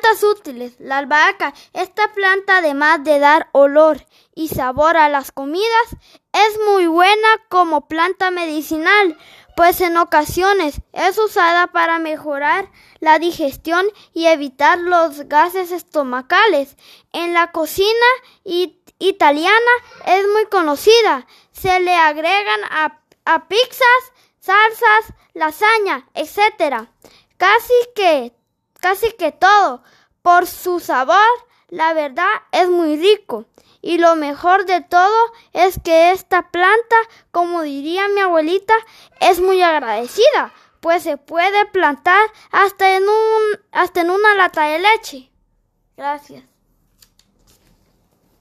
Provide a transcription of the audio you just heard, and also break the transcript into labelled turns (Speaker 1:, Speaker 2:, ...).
Speaker 1: Plantas útiles. La albahaca. Esta planta, además de dar olor y sabor a las comidas, es muy buena como planta medicinal, pues en ocasiones es usada para mejorar la digestión y evitar los gases estomacales. En la cocina italiana es muy conocida. Se le agregan a, a pizzas, salsas, lasaña, etc. Casi que casi que todo. Por su sabor, la verdad es muy rico. Y lo mejor de todo es que esta planta, como diría mi abuelita, es muy agradecida, pues se puede plantar hasta en un hasta en una lata de leche. Gracias.